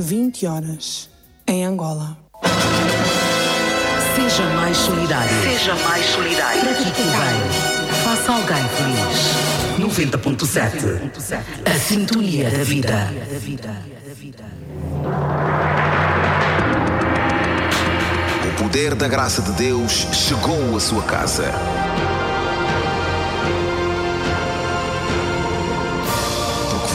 20 horas, em Angola. Seja mais solidário. Seja mais solidário. Pratique o bem. Faça alguém feliz. 90.7 A sintonia da vida. O poder da graça de Deus chegou à sua casa.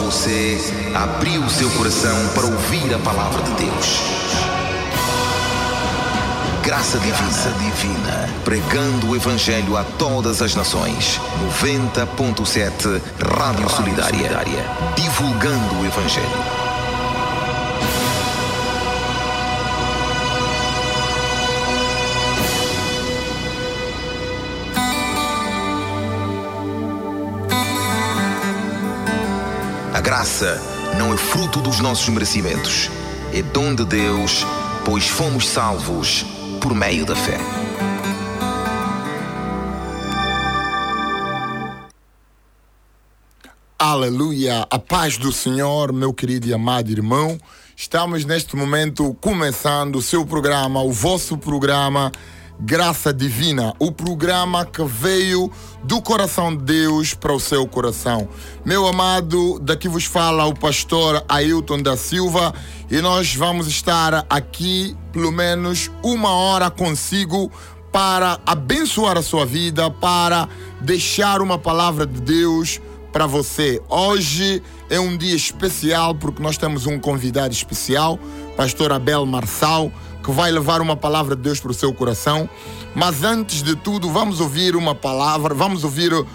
Você abriu o seu coração para ouvir a palavra de Deus. Graça divina, divina, pregando o Evangelho a todas as nações. 90.7 Rádio Solidária, divulgando o Evangelho. Graça não é fruto dos nossos merecimentos, é dom de Deus, pois fomos salvos por meio da fé. Aleluia, a paz do Senhor, meu querido e amado irmão. Estamos neste momento começando o seu programa, o vosso programa Graça Divina, o programa que veio do coração de Deus para o seu coração. Meu amado, daqui vos fala o pastor Ailton da Silva e nós vamos estar aqui pelo menos uma hora consigo para abençoar a sua vida, para deixar uma palavra de Deus para você. Hoje é um dia especial porque nós temos um convidado especial, pastor Abel Marçal, que vai levar uma palavra de Deus para o seu coração. Mas antes de tudo, vamos ouvir uma palavra, vamos ouvir um,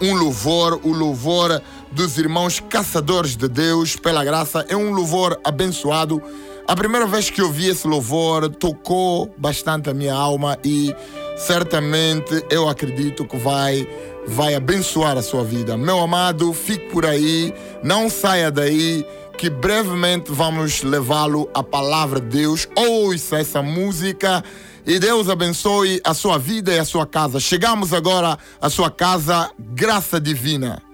um louvor, o louvor dos irmãos caçadores de Deus, pela graça. É um louvor abençoado. A primeira vez que ouvi esse louvor tocou bastante a minha alma e certamente eu acredito que vai vai abençoar a sua vida. Meu amado, fique por aí, não saia daí, que brevemente vamos levá-lo à palavra de Deus. Ouça essa música e Deus abençoe a sua vida e a sua casa. Chegamos agora à sua casa, graça divina.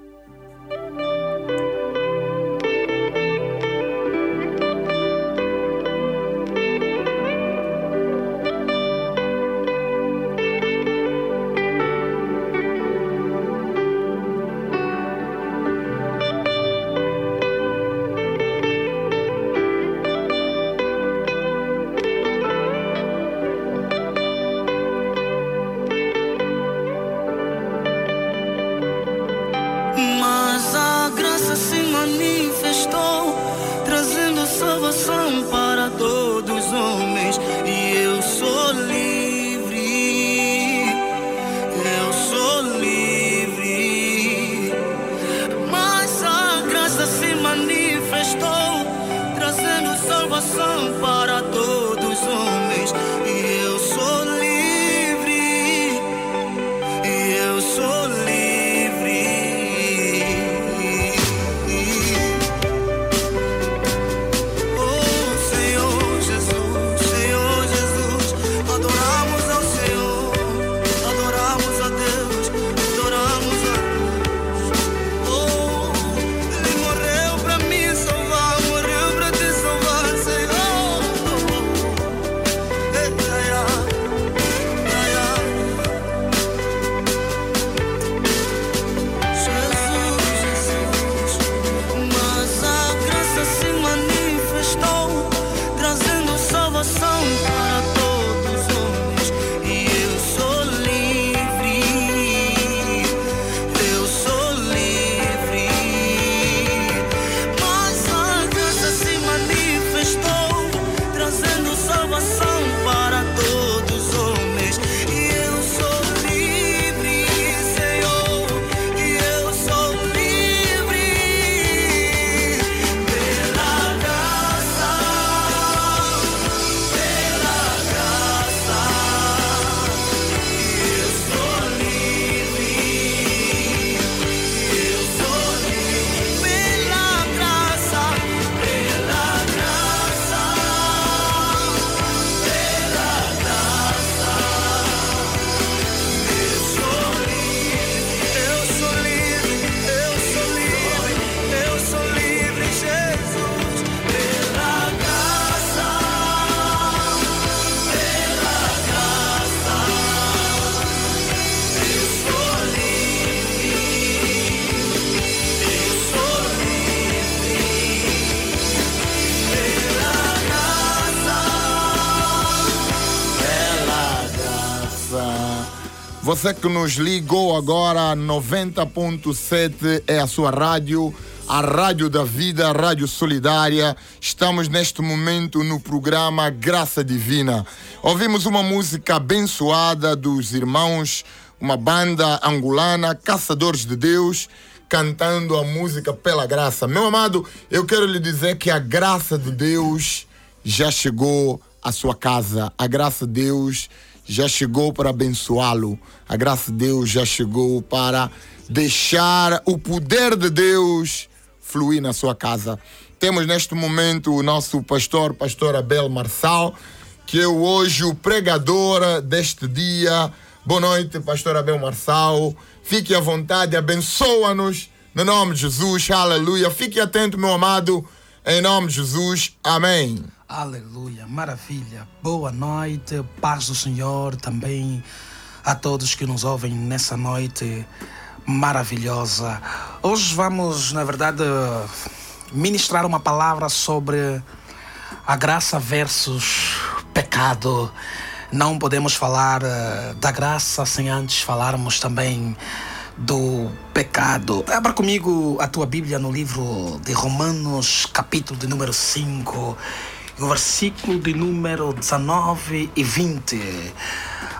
Você que nos ligou agora, 90.7 é a sua rádio, a Rádio da Vida, a Rádio Solidária. Estamos neste momento no programa Graça Divina. Ouvimos uma música abençoada dos irmãos, uma banda angolana, Caçadores de Deus, cantando a música Pela Graça. Meu amado, eu quero lhe dizer que a graça de Deus já chegou à sua casa. A graça de Deus já chegou para abençoá-lo. A graça de Deus já chegou para deixar o poder de Deus fluir na sua casa. Temos neste momento o nosso pastor, pastor Abel Marçal, que é hoje o pregador deste dia. Boa noite, pastor Abel Marçal. Fique à vontade, abençoa-nos no nome de Jesus. Aleluia. Fique atento, meu amado. Em nome de Jesus. Amém. Aleluia, maravilha. Boa noite, paz do Senhor também a todos que nos ouvem nessa noite maravilhosa. Hoje vamos, na verdade, ministrar uma palavra sobre a graça versus pecado. Não podemos falar uh, da graça sem antes falarmos também do pecado. Abra comigo a tua Bíblia no livro de Romanos, capítulo de número 5 no versículo de número 19 e 20.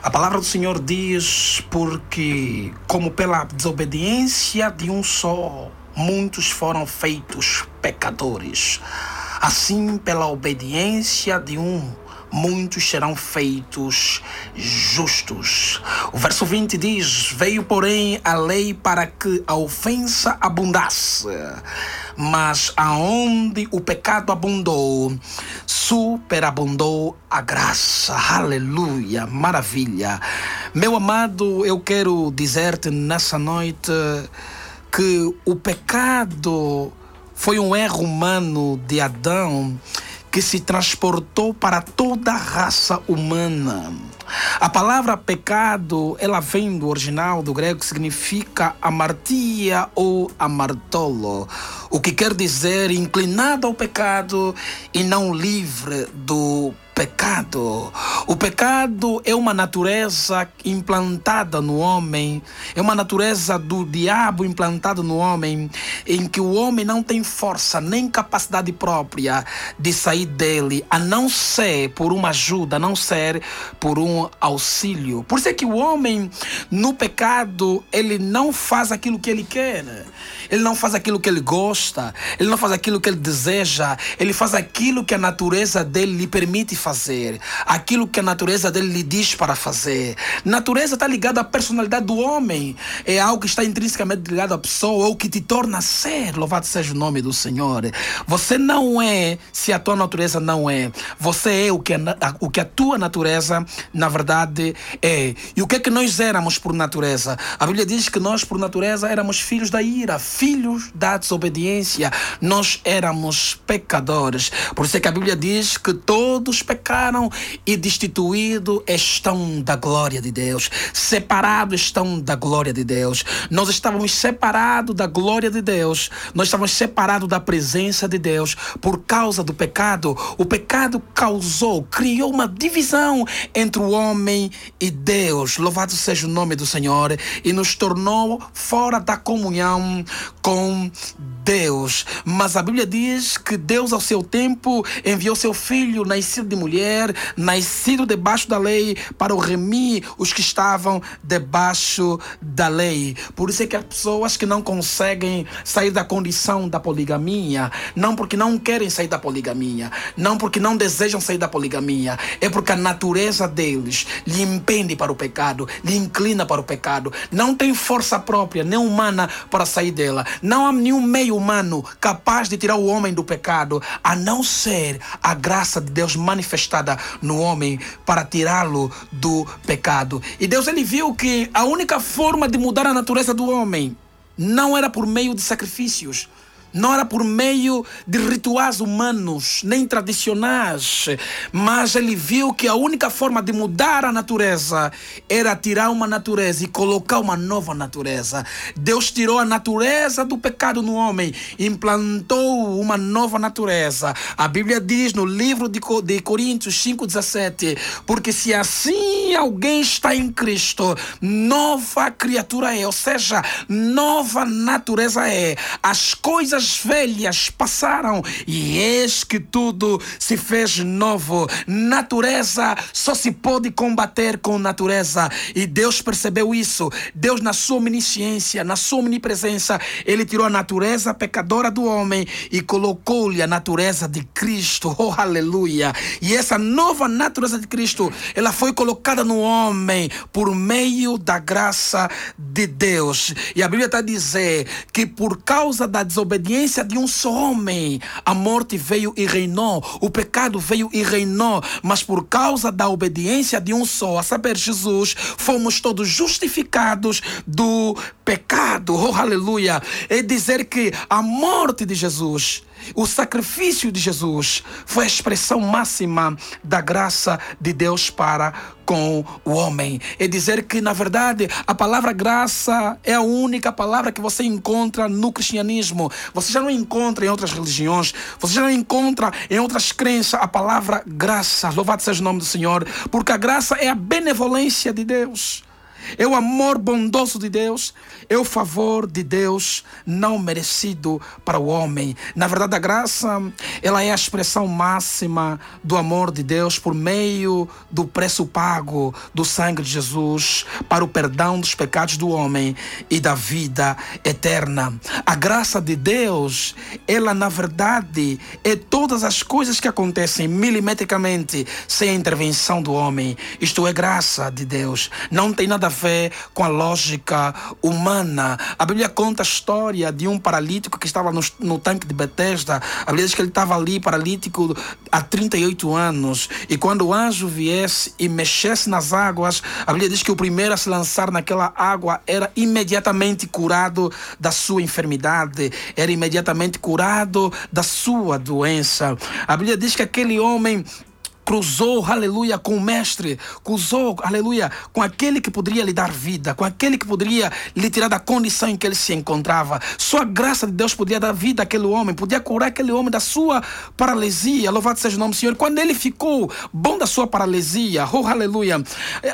A palavra do Senhor diz: Porque, como pela desobediência de um só, muitos foram feitos pecadores, assim pela obediência de um muitos serão feitos justos. O verso 20 diz: Veio, porém, a lei para que a ofensa abundasse. Mas aonde o pecado abundou, superabundou a graça. Aleluia, maravilha. Meu amado, eu quero dizer-te nessa noite que o pecado foi um erro humano de Adão que se transportou para toda a raça humana. A palavra pecado, ela vem do original do grego que significa amartia ou amartolo, o que quer dizer inclinado ao pecado e não livre do pecado. O pecado é uma natureza implantada no homem, é uma natureza do diabo implantada no homem, em que o homem não tem força nem capacidade própria de sair dele, a não ser por uma ajuda, a não ser por um auxílio. Por isso é que o homem no pecado, ele não faz aquilo que ele quer. Ele não faz aquilo que ele gosta, ele não faz aquilo que ele deseja, ele faz aquilo que a natureza dele lhe permite fazer, aquilo que a natureza dele lhe diz para fazer. Natureza está ligada à personalidade do homem, é algo que está intrinsecamente ligado à pessoa ou que te torna ser. Louvado seja o nome do Senhor. Você não é se a tua natureza não é, você é o que a, o que a tua natureza, na verdade, é. E o que é que nós éramos por natureza? A Bíblia diz que nós, por natureza, éramos filhos da ira, filhos da desobediência. Nós éramos pecadores. Por isso é que a Bíblia diz que todos pecaram e destituídos estão da glória de Deus. Separados estão da glória de Deus. Nós estávamos separados da glória de Deus. Nós estávamos separados da presença de Deus por causa do pecado. O pecado causou, criou uma divisão entre o homem e Deus. Louvado seja o nome do Senhor e nos tornou fora da comunhão com Deus. Mas a Bíblia diz que Deus, ao seu tempo, enviou seu filho, nascido de mulher, nascido debaixo da lei, para remir os que estavam debaixo da lei. Por isso é que as pessoas que não conseguem sair da condição da poligamia, não porque não querem sair da poligamia, não porque não desejam sair da poligamia, é porque a natureza deles lhe impende para o pecado, lhe inclina para o pecado, não tem força própria, nem humana, para sair dela. Não há nenhum meio humano capaz de tirar o homem do pecado, a não ser a graça de Deus manifestada no homem para tirá-lo do pecado. E Deus ele viu que a única forma de mudar a natureza do homem não era por meio de sacrifícios, não era por meio de rituais humanos, nem tradicionais, mas ele viu que a única forma de mudar a natureza era tirar uma natureza e colocar uma nova natureza. Deus tirou a natureza do pecado no homem, implantou uma nova natureza. A Bíblia diz no livro de Coríntios 5,17: Porque se assim alguém está em Cristo, nova criatura é, ou seja, nova natureza é. As coisas velhas passaram e eis que tudo se fez novo. Natureza só se pode combater com natureza. E Deus percebeu isso. Deus, na sua omnisciência, na sua omnipresença, ele tirou a natureza pecadora do homem e colocou-lhe a natureza de Cristo. Oh, aleluia! E essa nova natureza de Cristo, ela foi colocada no homem por meio da graça de Deus. E a Bíblia está a dizer que por causa da desobediência de um só homem, a morte veio e reinou, o pecado veio e reinou, mas por causa da obediência de um só, a saber, Jesus, fomos todos justificados do pecado. Oh, aleluia! É dizer que a morte de Jesus o sacrifício de Jesus foi a expressão máxima da graça de Deus para com o homem. É dizer que, na verdade, a palavra graça é a única palavra que você encontra no cristianismo. Você já não encontra em outras religiões, você já não encontra em outras crenças a palavra graça. Louvado seja o nome do Senhor, porque a graça é a benevolência de Deus é o amor bondoso de Deus, é o favor de Deus não merecido para o homem. Na verdade, a graça, ela é a expressão máxima do amor de Deus por meio do preço pago do sangue de Jesus para o perdão dos pecados do homem e da vida eterna. A graça de Deus, ela na verdade é todas as coisas que acontecem milimetricamente sem a intervenção do homem. Isto é graça de Deus. Não tem nada a fé com a lógica humana. A Bíblia conta a história de um paralítico que estava no, no tanque de Betesda. A Bíblia diz que ele estava ali paralítico há 38 anos. E quando o anjo viesse e mexesse nas águas, a Bíblia diz que o primeiro a se lançar naquela água era imediatamente curado da sua enfermidade, era imediatamente curado da sua doença. A Bíblia diz que aquele homem cruzou, aleluia, com o mestre, cruzou, aleluia, com aquele que poderia lhe dar vida, com aquele que poderia lhe tirar da condição em que ele se encontrava. Só a graça de Deus podia dar vida àquele homem, podia curar aquele homem da sua paralisia. Louvado seja o nome do Senhor. Quando ele ficou bom da sua paralisia, oh aleluia,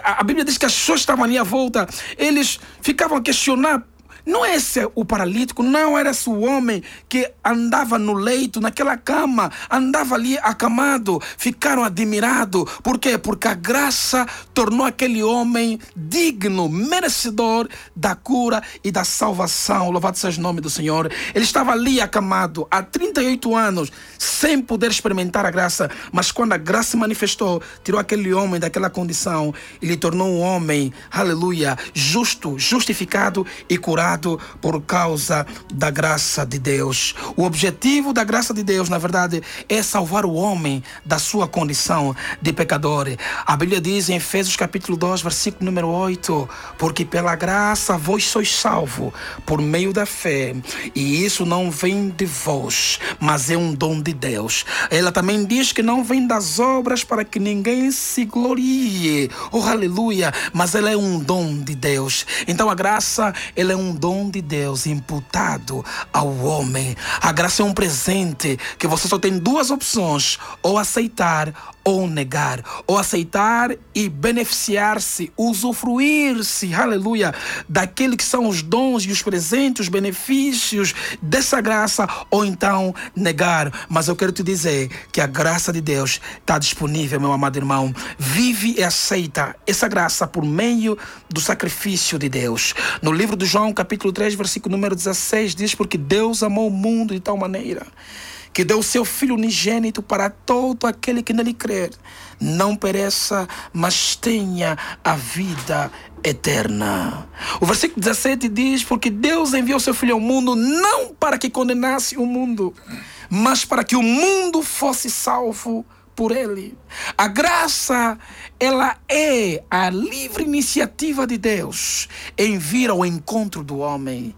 a, Bíblia diz que as pessoas estavam ali à volta, eles ficavam a questionar não é esse o paralítico, não era esse o homem que andava no leito, naquela cama, andava ali acamado. Ficaram admirados. Por quê? Porque a graça tornou aquele homem digno, merecedor da cura e da salvação. Louvado seja o nome do Senhor. Ele estava ali acamado há 38 anos, sem poder experimentar a graça. Mas quando a graça se manifestou, tirou aquele homem daquela condição e lhe tornou um homem, aleluia, justo, justificado e curado por causa da graça de Deus. O objetivo da graça de Deus, na verdade, é salvar o homem da sua condição de pecador. A Bíblia diz em Efésios capítulo 2, versículo número 8, porque pela graça vós sois salvo por meio da fé, e isso não vem de vós, mas é um dom de Deus. Ela também diz que não vem das obras para que ninguém se glorie. Oh, aleluia! Mas ela é um dom de Deus. Então a graça, ela é um dom de Deus imputado ao homem. A graça é um presente que você só tem duas opções: ou aceitar ou negar, ou aceitar e beneficiar-se, usufruir-se, aleluia, daquele que são os dons e os presentes, os benefícios dessa graça, ou então negar. Mas eu quero te dizer que a graça de Deus está disponível, meu amado irmão. Vive e aceita essa graça por meio do sacrifício de Deus. No livro de João, capítulo 3, versículo número 16, diz: Porque Deus amou o mundo de tal maneira que deu o seu Filho unigênito para todo aquele que nele crer, não pereça, mas tenha a vida eterna. O versículo 17 diz: Porque Deus enviou seu Filho ao mundo não para que condenasse o mundo, mas para que o mundo fosse salvo por ele. A graça, ela é a livre iniciativa de Deus em vir ao encontro do homem.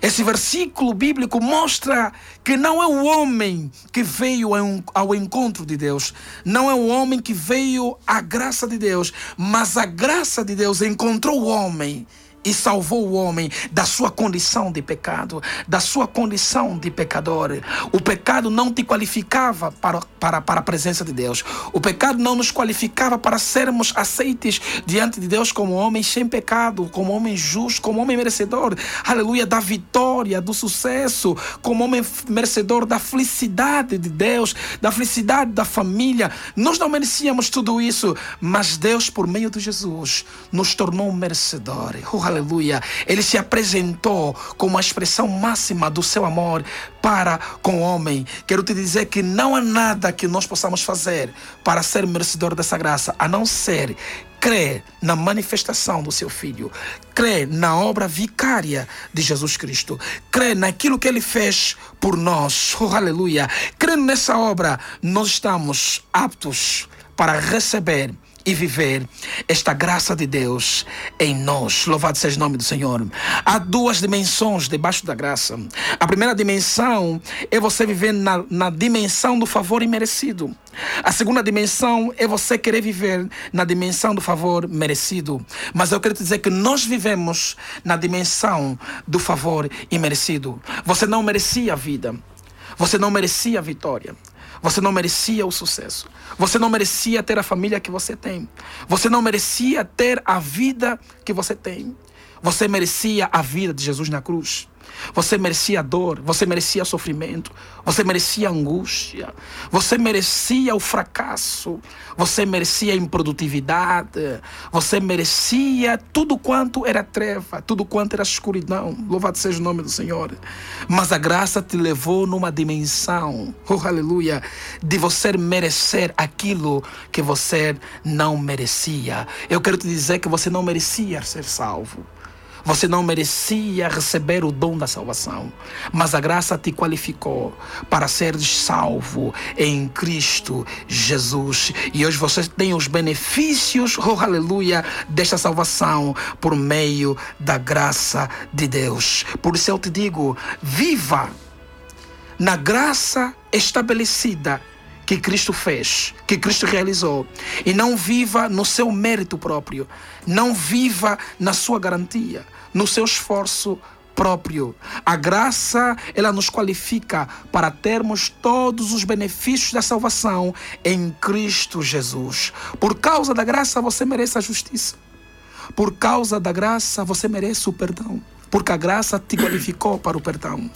Esse versículo bíblico mostra que não é o homem que veio ao encontro de Deus, não é o homem que veio à graça de Deus, mas a graça de Deus encontrou o homem e salvou o homem da sua condição de pecado, da sua condição de pecador. O pecado não te qualificava para, para, para a presença de Deus. O pecado não nos qualificava para sermos aceites diante de Deus como homens sem pecado, como homem justo, como homem merecedor, aleluia, da vitória, do sucesso, como homem merecedor da felicidade de Deus, da felicidade da família. Nós não merecíamos tudo isso, mas Deus, por meio de Jesus, nos tornou merecedores. Oh, aleluia, ele se apresentou como a expressão máxima do seu amor para com o homem. Quero te dizer que não há nada que nós possamos fazer para ser merecedor dessa graça, a não ser crer na manifestação do seu filho, crer na obra vicária de Jesus Cristo, crer naquilo que ele fez por nós. Oh, aleluia. Crendo nessa obra, nós estamos aptos para receber e viver esta graça de Deus em nós. Louvado seja o nome do Senhor. Há duas dimensões debaixo da graça. A primeira dimensão é você viver na, na dimensão do favor imerecido. A segunda dimensão é você querer viver na dimensão do favor merecido. Mas eu quero te dizer que nós vivemos na dimensão do favor imerecido. Você não merecia a vida. Você não merecia a vitória. Você não merecia o sucesso. Você não merecia ter a família que você tem. Você não merecia ter a vida que você tem. Você merecia a vida de Jesus na cruz. Você merecia dor, você merecia sofrimento, você merecia angústia, você merecia o fracasso, você merecia improdutividade, você merecia tudo quanto era treva, tudo quanto era escuridão. Louvado seja o nome do Senhor. Mas a graça te levou numa dimensão, oh aleluia, de você merecer aquilo que você não merecia. Eu quero te dizer que você não merecia ser salvo. Você não merecia receber o dom da salvação, mas a graça te qualificou para ser salvo em Cristo Jesus. E hoje você tem os benefícios, oh aleluia, desta salvação por meio da graça de Deus. Por isso eu te digo: viva na graça estabelecida que Cristo fez, que Cristo realizou. E não viva no seu mérito próprio. Não viva na sua garantia, no seu esforço próprio. A graça, ela nos qualifica para termos todos os benefícios da salvação em Cristo Jesus. Por causa da graça, você merece a justiça. Por causa da graça, você merece o perdão. Porque a graça te qualificou para o perdão.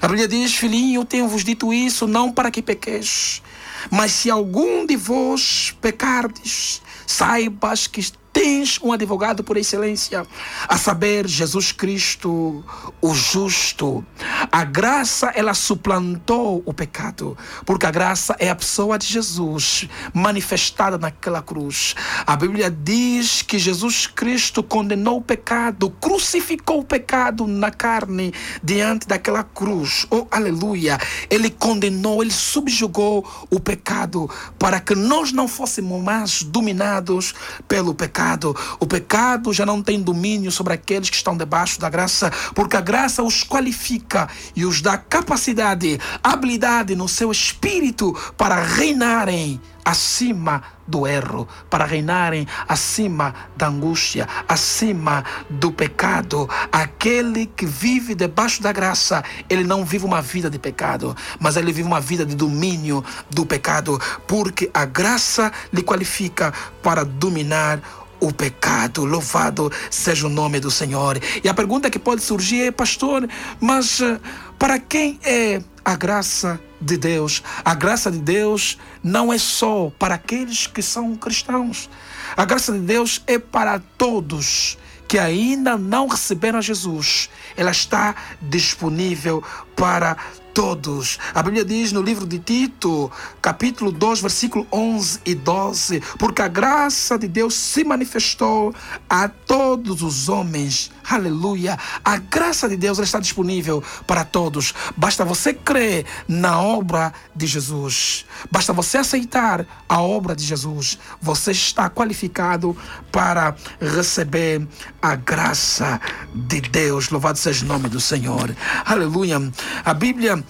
A Bíblia diz: Filhinho, tenho-vos dito isso não para que pequeis, mas se algum de vós pecardes, saibas que tens um advogado por excelência, a saber, Jesus Cristo, o justo. A graça, ela suplantou o pecado, porque a graça é a pessoa de Jesus manifestada naquela cruz. A Bíblia diz que Jesus Cristo condenou o pecado, crucificou o pecado na carne diante daquela cruz. Oh, aleluia! Ele condenou, ele subjugou o pecado para que nós não fôssemos mais dominados pelo pecado pecado. O pecado já não tem domínio sobre aqueles que estão debaixo da graça, porque a graça os qualifica e os dá capacidade, habilidade no seu espírito para reinarem acima do erro, para reinarem acima da angústia, acima do pecado. Aquele que vive debaixo da graça, ele não vive uma vida de pecado, mas ele vive uma vida de domínio do pecado, porque a graça lhe qualifica para dominar o pecado. Louvado seja o nome do Senhor. E a pergunta que pode surgir é, pastor, mas eh, para quem é a graça de Deus? A graça de Deus não é só para aqueles que são cristãos. A graça de Deus é para todos que ainda não receberam Jesus, ela está disponível para todos. A Bíblia diz no livro de Tito, capítulo 2, versículo 11 e 12: Porque a graça de Deus se manifestou a todos os homens. Aleluia! A graça de Deus está disponível para todos. Basta você crer na obra de Jesus. Basta você aceitar a obra de Jesus. Você está qualificado para receber a graça de Deus. Louvado seja o nome do Senhor. Aleluia! A Bíblia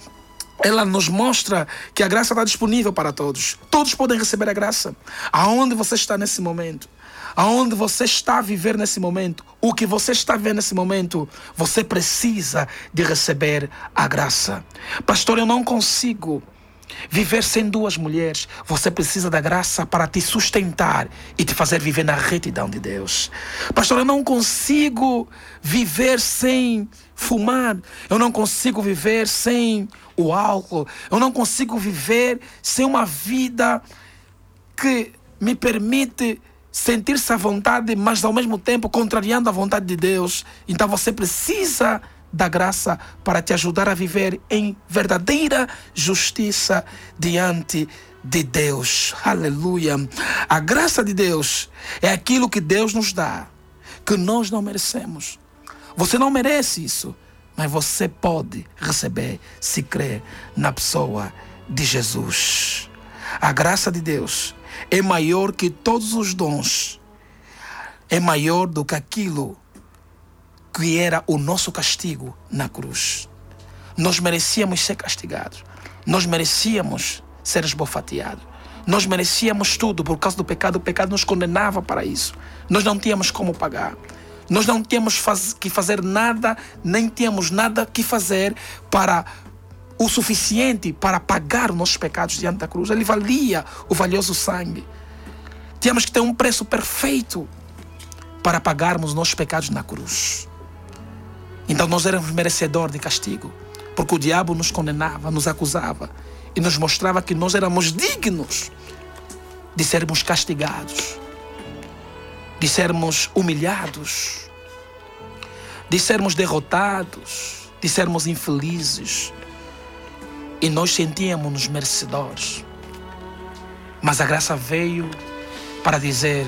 ela nos mostra que a graça está disponível para todos. Todos podem receber a graça. Aonde você está nesse momento? Aonde você está a viver nesse momento? O que você está vendo nesse momento? Você precisa de receber a graça. Pastor, eu não consigo Viver sem duas mulheres, você precisa da graça para te sustentar e te fazer viver na retidão de Deus. Pastor, eu não consigo viver sem fumar, eu não consigo viver sem o álcool, eu não consigo viver sem uma vida que me permite sentir-se à vontade, mas ao mesmo tempo contrariando a vontade de Deus. Então você precisa da graça para te ajudar a viver em verdadeira justiça diante de Deus. Aleluia. A graça de Deus é aquilo que Deus nos dá, que nós não merecemos. Você não merece isso, mas você pode receber se crer na pessoa de Jesus. A graça de Deus é maior que todos os dons, é maior do que aquilo que era o nosso castigo na cruz. Nós merecíamos ser castigados. Nós merecíamos ser esbofeteados. Nós merecíamos tudo por causa do pecado. O pecado nos condenava para isso. Nós não tínhamos como pagar. Nós não tínhamos faz, que fazer nada, nem tínhamos nada que fazer para o suficiente para pagar os nossos pecados diante da cruz. Ele valia o valioso sangue. Tínhamos que ter um preço perfeito para pagarmos os nossos pecados na cruz. Então nós éramos merecedores de castigo, porque o diabo nos condenava, nos acusava e nos mostrava que nós éramos dignos de sermos castigados, de sermos humilhados, de sermos derrotados, de sermos infelizes. E nós sentíamos-nos merecedores. Mas a graça veio para dizer: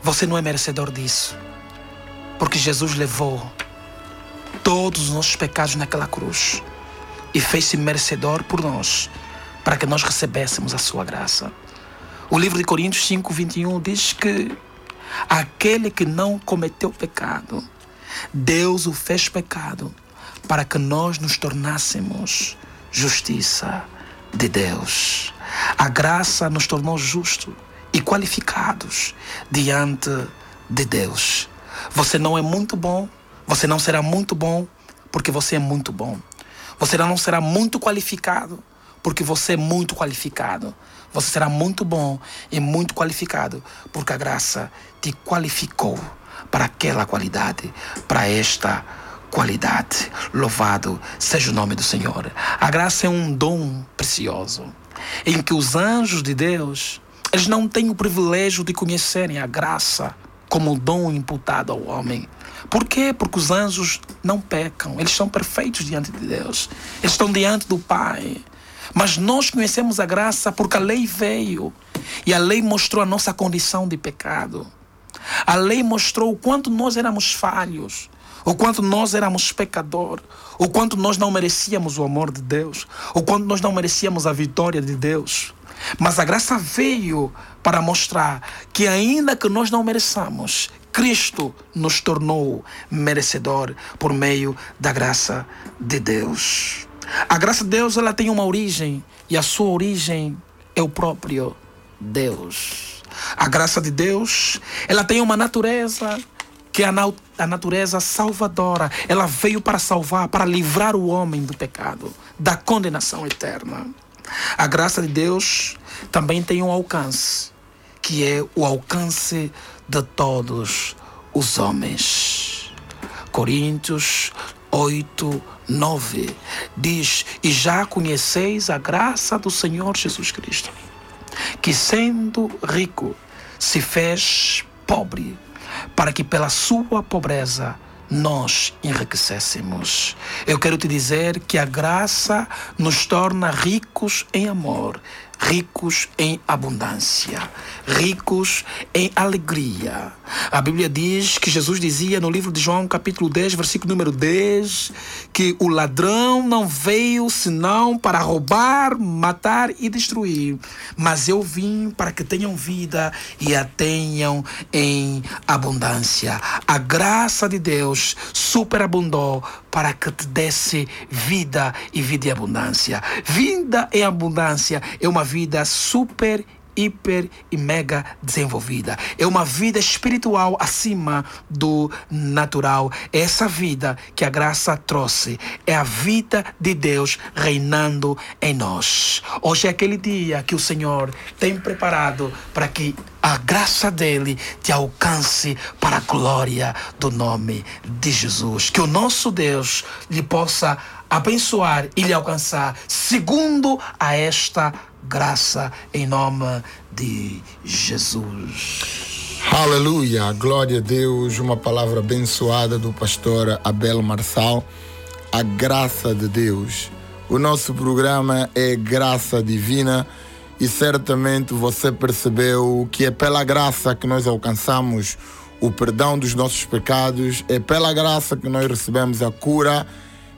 você não é merecedor disso. Porque Jesus levou todos os nossos pecados naquela cruz e fez-se merecedor por nós, para que nós recebêssemos a sua graça. O livro de Coríntios 5, 21 diz que aquele que não cometeu pecado, Deus o fez pecado para que nós nos tornássemos justiça de Deus. A graça nos tornou justos e qualificados diante de Deus. Você não é muito bom, você não será muito bom porque você é muito bom. Você não será muito qualificado porque você é muito qualificado. Você será muito bom e muito qualificado porque a graça te qualificou para aquela qualidade, para esta qualidade. Louvado seja o nome do Senhor. A graça é um dom precioso em que os anjos de Deus eles não têm o privilégio de conhecerem a graça como dom imputado ao homem. Por quê? Porque os anjos não pecam, eles são perfeitos diante de Deus, eles estão diante do Pai. Mas nós conhecemos a graça porque a lei veio e a lei mostrou a nossa condição de pecado. A lei mostrou o quanto nós éramos falhos, o quanto nós éramos pecadores, o quanto nós não merecíamos o amor de Deus, o quanto nós não merecíamos a vitória de Deus. Mas a graça veio para mostrar que, ainda que nós não mereçamos, Cristo nos tornou merecedor por meio da graça de Deus. A graça de Deus ela tem uma origem e a sua origem é o próprio Deus. A graça de Deus ela tem uma natureza que é a, natureza salvadora. Ela veio para salvar, para livrar o homem do pecado, da condenação eterna. A graça de Deus também tem um alcance, que é o alcance de todos os homens. Coríntios 8, 9 diz: E já conheceis a graça do Senhor Jesus Cristo, que sendo rico se fez pobre, para que pela sua pobreza nós enriquecêssemos. Eu quero te dizer que a graça nos torna ricos em amor, ricos em abundância, ricos em alegria. A Bíblia diz que Jesus dizia no livro de João, capítulo 10, versículo número 10, que o ladrão não veio senão para roubar, matar e destruir, mas eu vim para que tenham vida e a tenham em abundância. A graça de Deus superabundou para que te desse vida e vida em abundância. Vida em abundância é uma vida super hiper e mega desenvolvida. É uma vida espiritual acima do natural. É essa vida que a graça trouxe. É a vida de Deus reinando em nós. Hoje é aquele dia que o Senhor tem preparado para que a graça dele te alcance para a glória do nome de Jesus. Que o nosso Deus lhe possa abençoar e lhe alcançar segundo a esta graça em nome de Jesus. Aleluia, glória a Deus, uma palavra abençoada do pastor Abel Marçal, a graça de Deus. O nosso programa é Graça Divina e certamente você percebeu que é pela graça que nós alcançamos o perdão dos nossos pecados, é pela graça que nós recebemos a cura,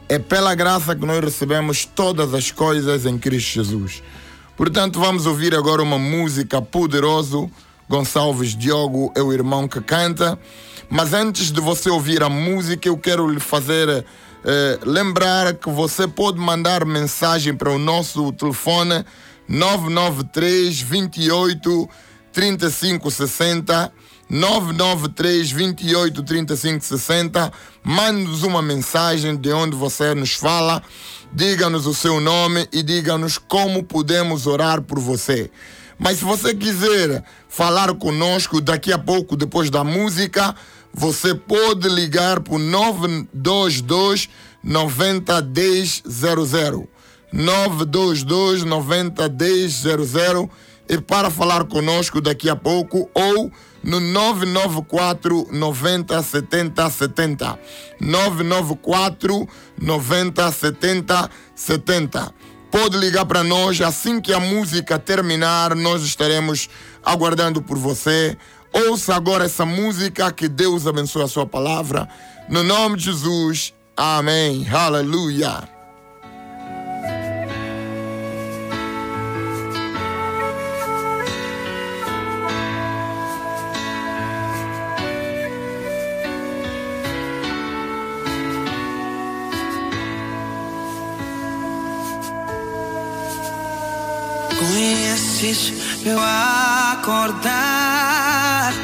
é pela graça que nós recebemos todas as coisas em Cristo Jesus. Portanto, vamos ouvir agora uma música poderosa. Gonçalves Diogo é o irmão que canta. Mas antes de você ouvir a música, eu quero lhe fazer eh, lembrar que você pode mandar mensagem para o nosso telefone 993 28 35 60 993 28 35 60. Mande-nos uma mensagem de onde você nos fala diga-nos o seu nome e diga-nos como podemos orar por você. Mas se você quiser falar conosco daqui a pouco, depois da música, você pode ligar para o 922 90 10 00. 922 90 10 00 e para falar conosco daqui a pouco ou no 994 90 70 70. 994 90 70 70. Pode ligar para nós assim que a música terminar, nós estaremos aguardando por você. Ouça agora essa música, que Deus abençoe a sua palavra. No nome de Jesus. Amém. Aleluia. Conheces meu acordar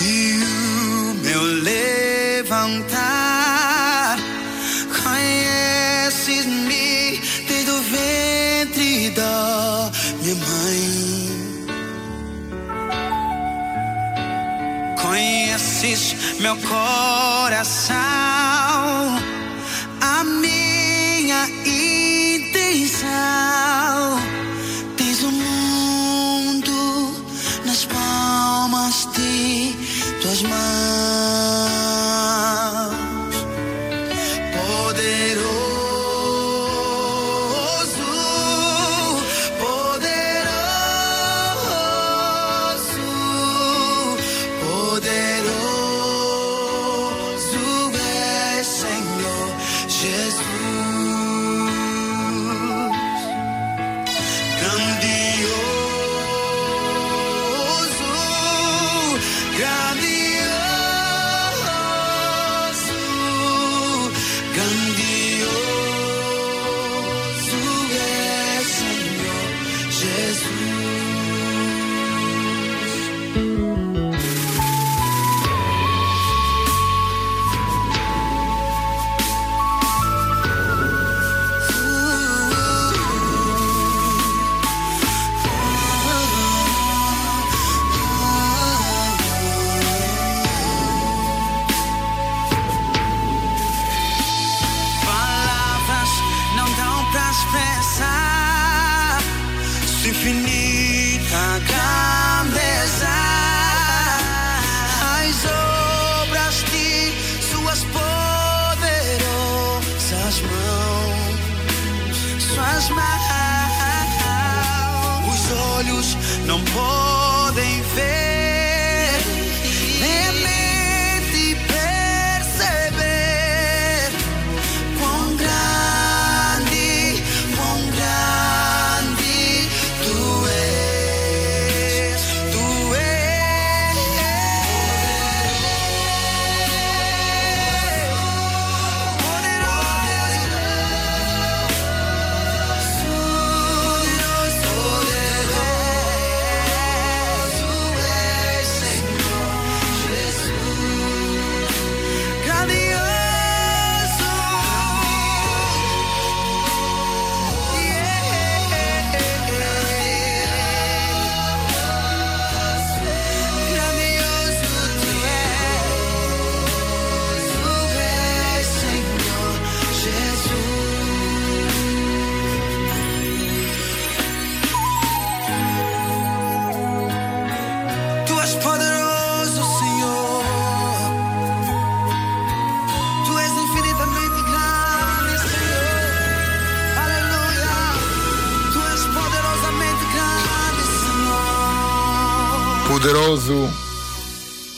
e o meu levantar. Conheces-me desde o ventre da minha mãe. Conheces meu coração, a minha intenção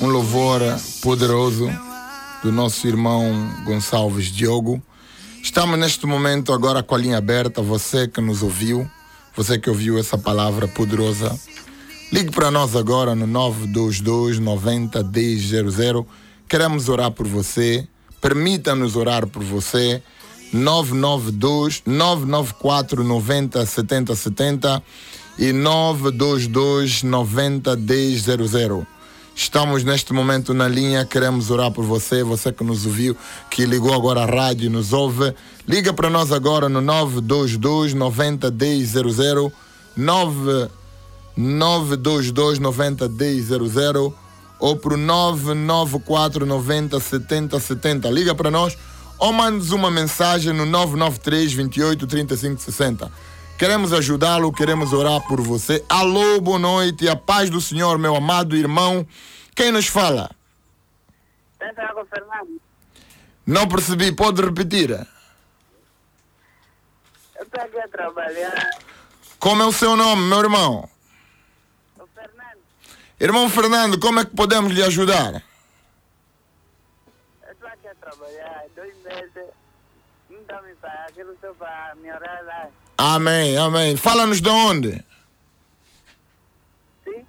Um louvor poderoso do nosso irmão Gonçalves Diogo. Estamos neste momento agora com a linha aberta. Você que nos ouviu, você que ouviu essa palavra poderosa, ligue para nós agora no 922 90 1000. Queremos orar por você. Permita-nos orar por você. 992 994 90 70 70 e 922 90 1000. Estamos neste momento na linha, queremos orar por você, você que nos ouviu, que ligou agora à rádio e nos ouve. Liga para nós agora no 922 90 1000 9 922 90 1000 ou para o 994 90 70 70. Liga para nós ou mande uma mensagem no 993 28 35 60. Queremos ajudá-lo, queremos orar por você. Alô, boa noite, a paz do Senhor, meu amado irmão. Quem nos fala? Santiago Fernando, Não percebi, pode repetir. eu estou aqui a trabalhar. Como é o seu nome, meu irmão? O Fernando, Irmão Fernando, como é que podemos lhe ajudar? eu estou aqui a trabalhar dois meses. Aquilo estou para lá. Amém, amém. Fala-nos de onde? Sim?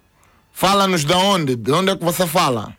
Fala-nos de onde? De onde é que você fala?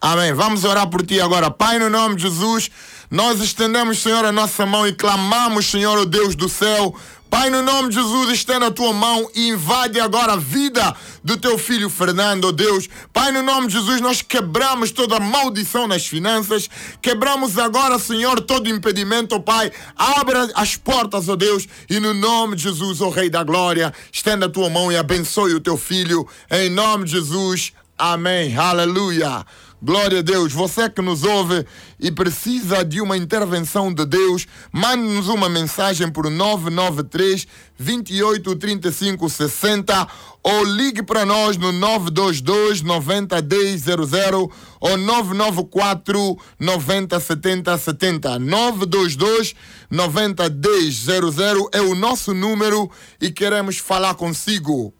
Amém. Vamos orar por ti agora. Pai, no nome de Jesus, nós estendemos, Senhor, a nossa mão e clamamos, Senhor, o Deus do céu. Pai, no nome de Jesus, estenda a tua mão e invade agora a vida do teu filho Fernando, ó Deus. Pai, no nome de Jesus, nós quebramos toda maldição nas finanças, quebramos agora, Senhor, todo impedimento, ó Pai. Abra as portas, ó Deus, e no nome de Jesus, ó Rei da Glória, estenda a tua mão e abençoe o teu filho, em nome de Jesus. Amém. Aleluia. Glória a Deus. Você que nos ouve e precisa de uma intervenção de Deus, mande-nos uma mensagem por 993 28 35 60 ou ligue para nós no 922 90 10 00 ou 994 90 70 70. 922 90 10 00 é o nosso número e queremos falar consigo.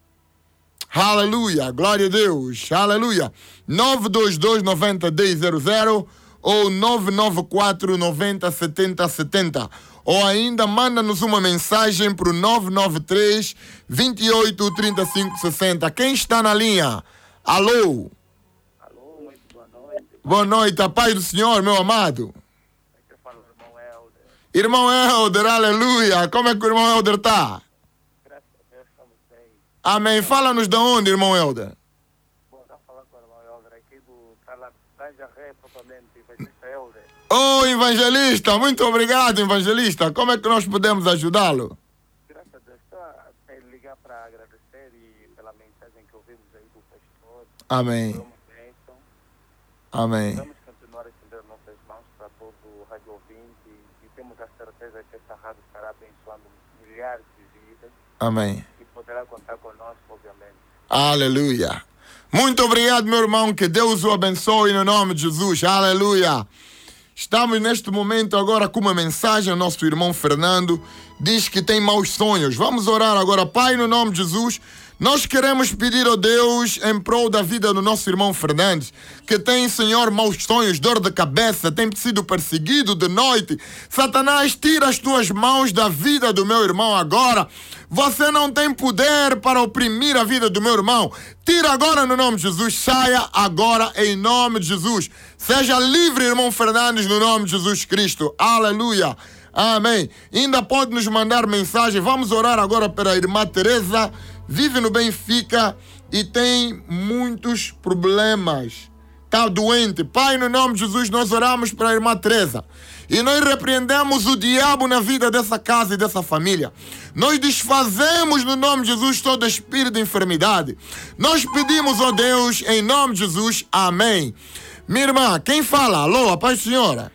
Aleluia, glória a Deus, aleluia. 922 90 1000 ou 994 90 70 70. Ou ainda manda-nos uma mensagem para o 993 28 35 60. Quem está na linha? Alô? Alô, muito boa noite. Boa noite, a paz do Senhor, meu amado. Aqui eu falo irmão Helder. Irmão Helder, aleluia. Como é que o irmão Helder está? Graças a Deus estamos bem. Amém. Fala-nos de onde, irmão Helder? Vou dar falar com o irmão aqui Evangelista. Oh, evangelista, muito obrigado, evangelista. Como é que nós podemos ajudá-lo? Graças a Deus, estou ligar para agradecer e pela mensagem que ouvimos aí do pastor. Amém. Amém. Vamos continuar a estender nossas mãos para todo o rádio ouvinte e temos a certeza que rádio estará abençoando milhares de vidas Amém. Poderá contar conosco, obviamente. Aleluia. Muito obrigado, meu irmão. Que Deus o abençoe no nome de Jesus. Aleluia. Estamos neste momento agora com uma mensagem nosso irmão Fernando. Diz que tem maus sonhos. Vamos orar agora, Pai, no nome de Jesus. Nós queremos pedir a Deus em prol da vida do nosso irmão Fernandes, que tem, Senhor, maus sonhos, dor de cabeça, tem sido perseguido de noite. Satanás, tira as tuas mãos da vida do meu irmão agora. Você não tem poder para oprimir a vida do meu irmão. Tira agora no nome de Jesus. Saia agora em nome de Jesus. Seja livre, irmão Fernandes, no nome de Jesus Cristo. Aleluia. Amém. Ainda pode nos mandar mensagem. Vamos orar agora pela irmã Teresa vive no Benfica e tem muitos problemas. Está doente. Pai, no nome de Jesus, nós oramos para a irmã Teresa. E nós repreendemos o diabo na vida dessa casa e dessa família. Nós desfazemos no nome de Jesus todo espírito de enfermidade. Nós pedimos, ó Deus, em nome de Jesus, amém. Minha irmã, quem fala? Alô, a paz senhora.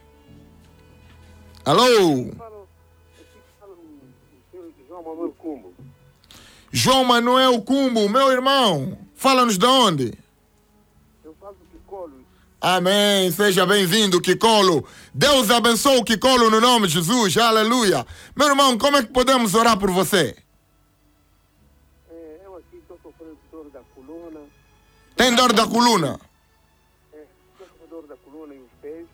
Alô? João Manuel Cumbo, meu irmão, fala-nos de onde? Eu falo do Kikolo. Amém, seja bem-vindo, Kikolo. Deus abençoe o Kikolo no nome de Jesus, aleluia. Meu irmão, como é que podemos orar por você? É, eu aqui estou sofrendo dor da coluna. Tem dor da coluna? É, estou com dor da coluna e os pés.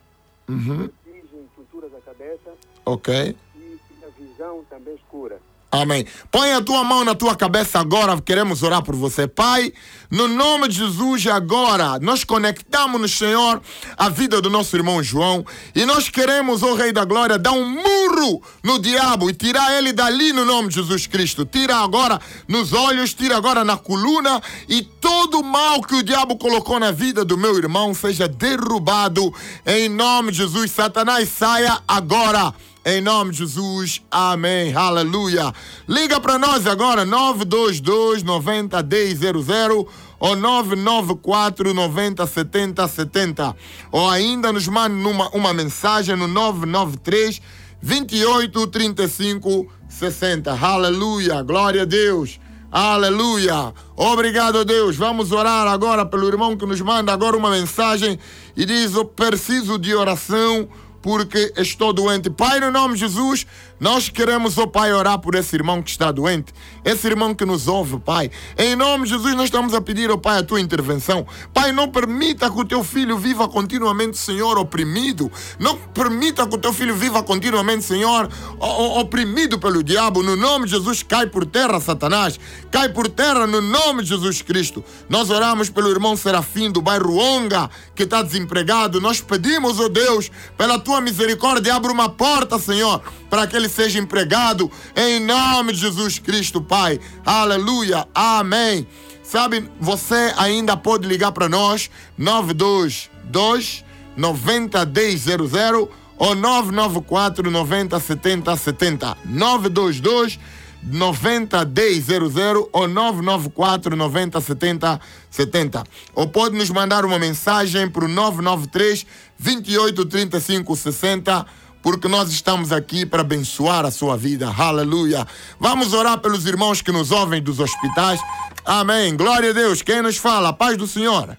Uhum. Vertigem, tontura da cabeça Ok. e a visão também escura. Amém. Põe a tua mão na tua cabeça agora, queremos orar por você. Pai, no nome de Jesus, agora, nós conectamos, Senhor, a vida do nosso irmão João e nós queremos, ó Rei da Glória, dar um murro no diabo e tirar ele dali no nome de Jesus Cristo. Tira agora nos olhos, tira agora na coluna e todo o mal que o diabo colocou na vida do meu irmão seja derrubado em nome de Jesus. Satanás, saia agora. Em nome de Jesus, amém, aleluia. Liga para nós agora, 922 90 1000 ou 994 90 70 70. Ou ainda nos mande uma, uma mensagem no 993 28 35 60. Aleluia, glória a Deus. Aleluia. Obrigado, Deus. Vamos orar agora pelo irmão que nos manda agora uma mensagem e diz: Eu preciso de oração porque estou doente. Pai, no nome de Jesus, nós queremos, ó oh Pai, orar por esse irmão que está doente, esse irmão que nos ouve, Pai. Em nome de Jesus, nós estamos a pedir, ó oh Pai, a tua intervenção. Pai, não permita que o teu filho viva continuamente, Senhor, oprimido. Não permita que o teu filho viva continuamente, Senhor, oprimido pelo diabo. No nome de Jesus, cai por terra, Satanás. Cai por terra no nome de Jesus Cristo. Nós oramos pelo irmão Serafim do bairro Onga, que está desempregado. Nós pedimos, ó oh Deus, pela tua misericórdia, abre uma porta, Senhor, para que ele seja empregado, em nome de Jesus Cristo, Pai. Aleluia, amém. Sabe, você ainda pode ligar para nós, 922 90 1000 ou 994 90 70 70. 922 90 1000 ou 994 90 70 70. Ou pode nos mandar uma mensagem para o 993 28 35 60 porque nós estamos aqui para abençoar a sua vida. Aleluia. Vamos orar pelos irmãos que nos ouvem dos hospitais. Amém. Glória a Deus. Quem nos fala? A paz do Senhor.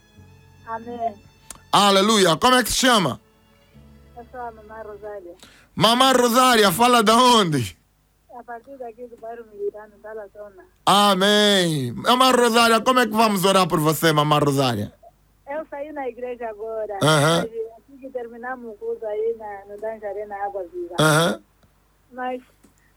Amém. Aleluia. Como é que se chama? Eu sou a Mamãe Rosália. Mamãe Rosália, fala de onde? A partir daqui do bairro Militano, da La Zona. Amém. Mamãe Rosália, como é que vamos orar por você, Mamãe Rosália? Eu saí na igreja agora. Aham. Terminamos o curso aí na, no Danja Arena Água Viva. Aham. Mas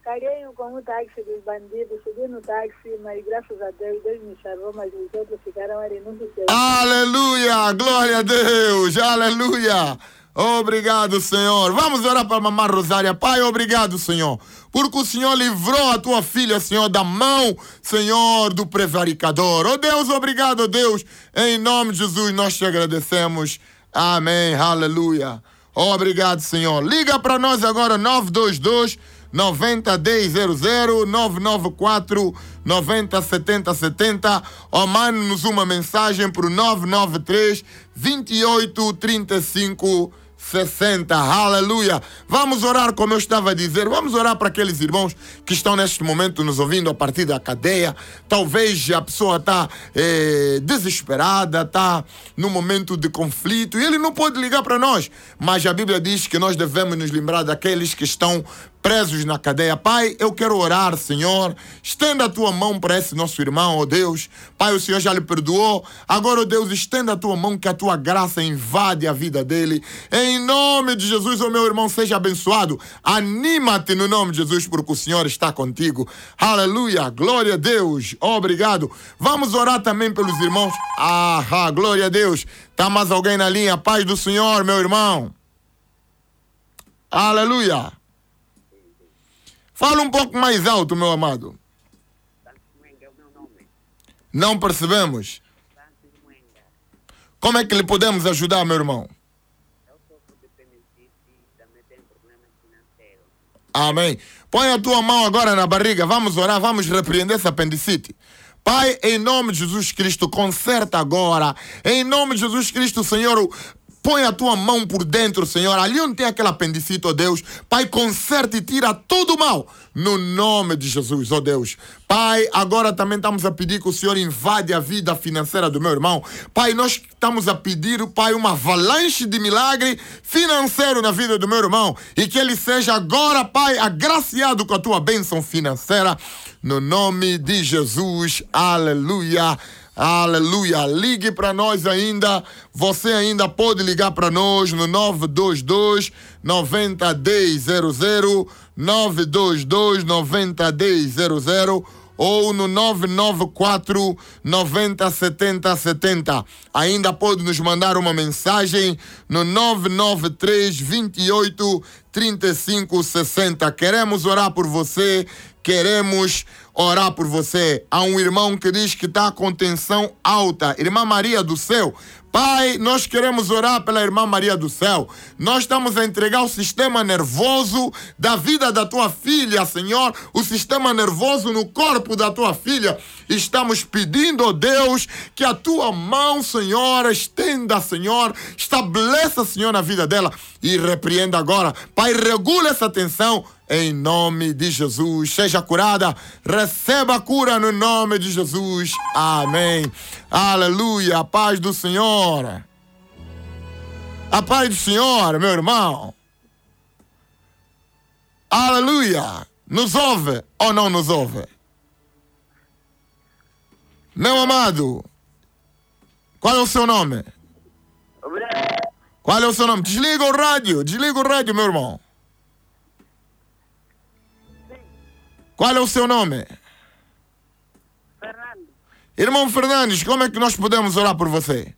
caguei com o táxi dos bandidos, subi no táxi, mas graças a Deus, Deus me salvou, mas os outros ficaram ali no céu. Aleluia! Glória a Deus! Aleluia! Obrigado, Senhor. Vamos orar para a mamãe Rosária. Pai, obrigado, Senhor. Porque o Senhor livrou a tua filha, Senhor, da mão, Senhor, do prevaricador. Oh Deus, obrigado, Deus. Em nome de Jesus, nós te agradecemos. Amém. Aleluia. Obrigado, Senhor. Liga para nós agora, 922 90 1000 994 90 70 70 ou mande-nos uma mensagem para o 993 28 35 60. Aleluia. Vamos orar, como eu estava a dizer, vamos orar para aqueles irmãos que estão neste momento nos ouvindo a partir da cadeia. Talvez a pessoa está eh, desesperada, está num momento de conflito e ele não pode ligar para nós. Mas a Bíblia diz que nós devemos nos lembrar daqueles que estão presos na cadeia. Pai, eu quero orar, Senhor. Estenda a tua mão para esse nosso irmão, ó oh Deus. Pai, o Senhor já lhe perdoou. Agora, ó oh Deus, estenda a tua mão que a tua graça invade a vida dele. Em nome de Jesus, ó oh meu irmão, seja abençoado. Anima-te no nome de Jesus, porque o Senhor está contigo. Aleluia. Glória a Deus. Obrigado. Vamos orar também pelos irmãos. Ah, glória a Deus. Tá mais alguém na linha? Paz do Senhor, meu irmão. Aleluia. Fala um pouco mais alto, meu amado. Não percebemos. Como é que lhe podemos ajudar, meu irmão? Amém. Põe a tua mão agora na barriga. Vamos orar, vamos repreender essa apendicite. Pai, em nome de Jesus Cristo, conserta agora. Em nome de Jesus Cristo, Senhor, Põe a tua mão por dentro, Senhor. Ali onde tem aquele apendicite, ó oh Deus. Pai, conserta e tira todo o mal. No nome de Jesus, ó oh Deus. Pai, agora também estamos a pedir que o Senhor invade a vida financeira do meu irmão. Pai, nós estamos a pedir, Pai, uma avalanche de milagre financeiro na vida do meu irmão. E que ele seja agora, Pai, agraciado com a tua bênção financeira. No nome de Jesus. Aleluia. Aleluia. Ligue para nós ainda. Você ainda pode ligar para nós no 922 901000 922 901000 ou no 994 90 70 70. Ainda pode nos mandar uma mensagem no 993 28 35 60. Queremos orar por você, queremos orar por você. Há um irmão que diz que está com tensão alta. Irmã Maria do Céu, Pai, nós queremos orar pela irmã Maria do Céu. Nós estamos a entregar o sistema nervoso da vida da tua filha, Senhor. O sistema nervoso no corpo da tua filha. Estamos pedindo, oh Deus, que a tua mão, Senhor, estenda, Senhor. Estabeleça, Senhor, na vida dela. E repreenda agora. Pai, regula essa tensão em nome de Jesus. Seja curada, receba a cura no nome de Jesus. Amém. Aleluia. A paz do Senhor. A paz do Senhor, meu irmão. Aleluia. Nos ouve ou não nos ouve? Meu amado, qual é o seu nome? Qual é o seu nome? Desliga o rádio, desliga o rádio, meu irmão. Qual é o seu nome? Fernando. Irmão Fernandes, como é que nós podemos orar por você?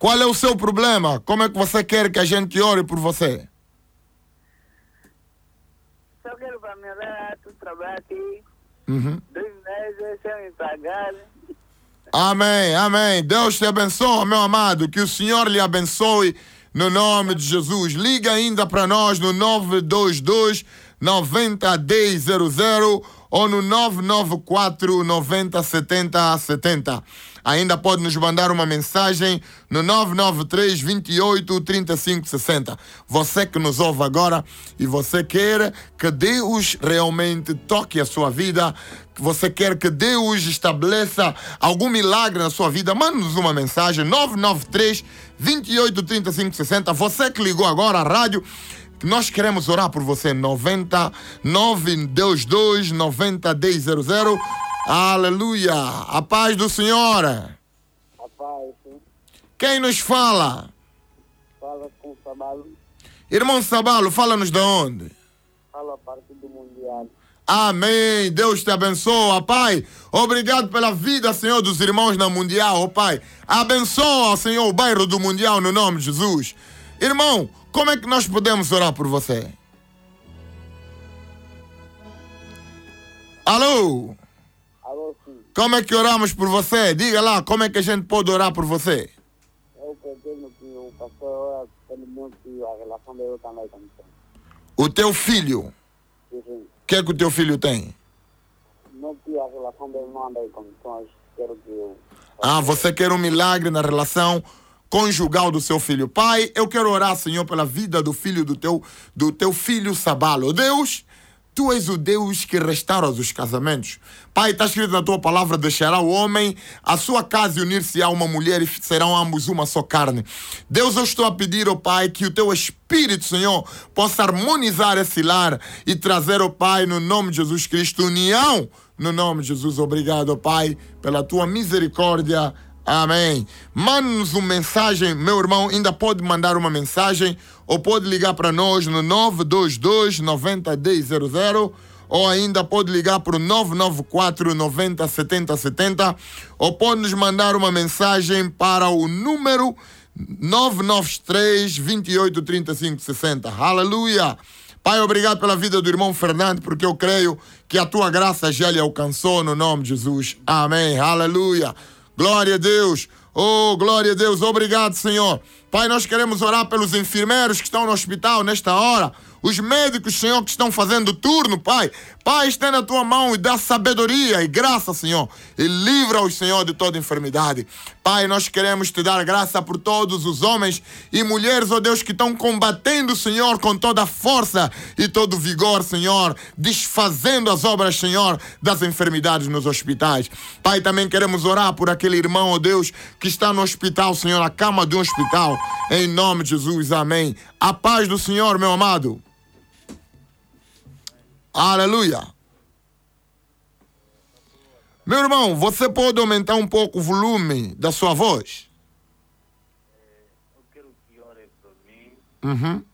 Qual é o seu problema? Como é que você quer que a gente ore por você? Só quero para me dar trabalho aqui. Uhum. Dois meses sem me pagar. Amém, amém. Deus te abençoe, meu amado. Que o Senhor lhe abençoe no nome de Jesus. Liga ainda para nós no 922 901000 ou no 994 90 70 70. Ainda pode nos mandar uma mensagem no 993 28 35 60. Você que nos ouve agora e você quer que Deus realmente toque a sua vida, que você quer que Deus estabeleça algum milagre na sua vida, mande-nos uma mensagem 993 28 35 60. Você que ligou agora à rádio nós queremos orar por você. 90 922 90 100. Aleluia. A paz do Senhor. Rapaz, sim. Quem nos fala? Fala com o Sabalo. Irmão Sabalo, fala-nos de onde? Fala a parte do Mundial. Amém. Deus te abençoa, Pai. Obrigado pela vida, Senhor, dos irmãos na Mundial, oh, Pai. Abençoa, Senhor, o bairro do Mundial no nome de Jesus. Irmão, como é que nós podemos orar por você? Alô? Alô, sim. Como é que oramos por você? Diga lá, como é que a gente pode orar por você? Eu pretendo que o pastor ora pelo mundo e a relação dele também com. O teu filho, que é que o teu filho tem? Não a relação dele não anda em condições. Quero que eu Ah, você quer um milagre na relação conjugal do seu filho. Pai, eu quero orar, Senhor, pela vida do filho do teu, do teu filho Sabalo. Deus, Tu és o Deus que restaura os casamentos. Pai, está escrito na tua palavra: deixará o homem a sua casa e unir-se a uma mulher e serão ambos uma só carne. Deus, eu estou a pedir, ó oh Pai, que o teu Espírito, Senhor, possa harmonizar esse lar e trazer, ó oh Pai, no nome de Jesus Cristo, união. No nome de Jesus, obrigado, ó Pai, pela tua misericórdia. Amém. Mande-nos uma mensagem, meu irmão, ainda pode mandar uma mensagem ou pode ligar para nós no 922 90 1000 ou ainda pode ligar para o 994 90 70 70 ou pode nos mandar uma mensagem para o número 993 28 35 60. Aleluia! Pai, obrigado pela vida do irmão Fernando, porque eu creio que a tua graça já lhe alcançou no nome de Jesus. Amém. Aleluia. Glória a Deus. Oh, glória a Deus. Obrigado, Senhor. Pai, nós queremos orar pelos enfermeiros que estão no hospital nesta hora os médicos, Senhor, que estão fazendo turno, Pai. Pai, está na tua mão e dá sabedoria e graça, Senhor. E livra-os, Senhor, de toda enfermidade. Pai, nós queremos te dar graça por todos os homens e mulheres, ó oh Deus, que estão combatendo, Senhor, com toda a força e todo o vigor, Senhor, desfazendo as obras, Senhor, das enfermidades nos hospitais. Pai, também queremos orar por aquele irmão, ó oh Deus, que está no hospital, Senhor, na cama de um hospital. Em nome de Jesus, amém. A paz do Senhor, meu amado. Aleluia. Meu irmão, você pode aumentar um pouco o volume da sua voz? Eu quero que ore por mim. Uhum.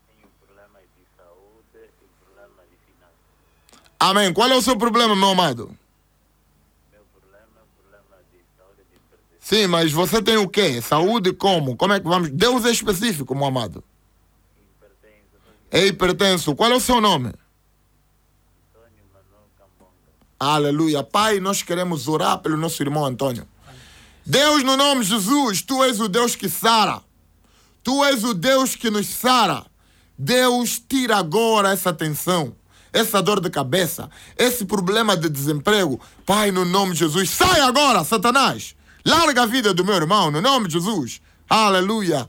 Amém. Qual é o seu problema, meu amado? Meu problema é um problema de saúde e de hipertensão. Sim, mas você tem o quê? Saúde como? Como é que vamos? Deus é específico, meu amado. Hipertenso. É hipertenso. Qual é o seu nome? Antônio Manuel Cambonga. Aleluia. Pai, nós queremos orar pelo nosso irmão Antônio. Deus, no nome de Jesus, tu és o Deus que sara. Tu és o Deus que nos sara. Deus, tira agora essa tensão, essa dor de cabeça, esse problema de desemprego. Pai, no nome de Jesus, sai agora, Satanás. Larga a vida do meu irmão, no nome de Jesus. Aleluia.